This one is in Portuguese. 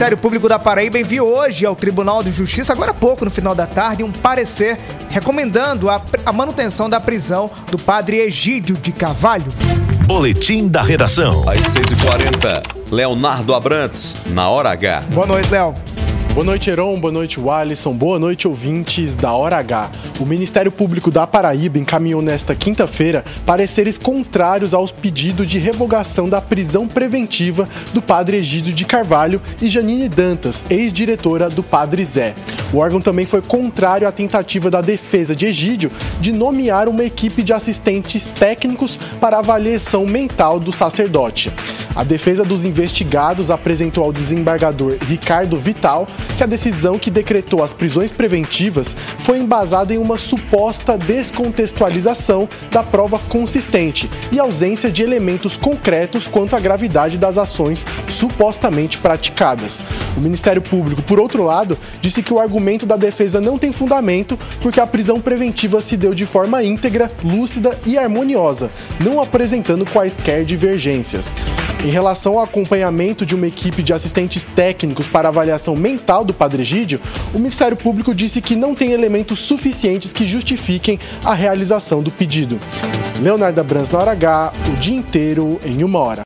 Ministério Público da Paraíba enviou hoje ao Tribunal de Justiça, agora há pouco, no final da tarde, um parecer recomendando a, a manutenção da prisão do padre Egídio de Carvalho. Boletim da Redação. Às 6h40, Leonardo Abrantes, na Hora H. Boa noite, Léo. Boa noite, Heron. Boa noite, Walisson. Boa noite, ouvintes da Hora H. O Ministério Público da Paraíba encaminhou nesta quinta-feira pareceres contrários aos pedidos de revogação da prisão preventiva do padre Egídio de Carvalho e Janine Dantas, ex-diretora do Padre Zé. O órgão também foi contrário à tentativa da defesa de Egídio de nomear uma equipe de assistentes técnicos para avaliação mental do sacerdote. A defesa dos investigados apresentou ao desembargador Ricardo Vital que a decisão que decretou as prisões preventivas foi embasada em uma suposta descontextualização da prova consistente e ausência de elementos concretos quanto à gravidade das ações supostamente praticadas. O Ministério Público, por outro lado, disse que o argumento da defesa não tem fundamento porque a prisão preventiva se deu de forma íntegra, lúcida e harmoniosa, não apresentando quaisquer divergências. Em relação ao acompanhamento de uma equipe de assistentes técnicos para avaliação mental do Padre Egídio, o Ministério Público disse que não tem elementos suficientes que justifiquem a realização do pedido. Leonardo Brans na hora H, o dia inteiro em uma hora.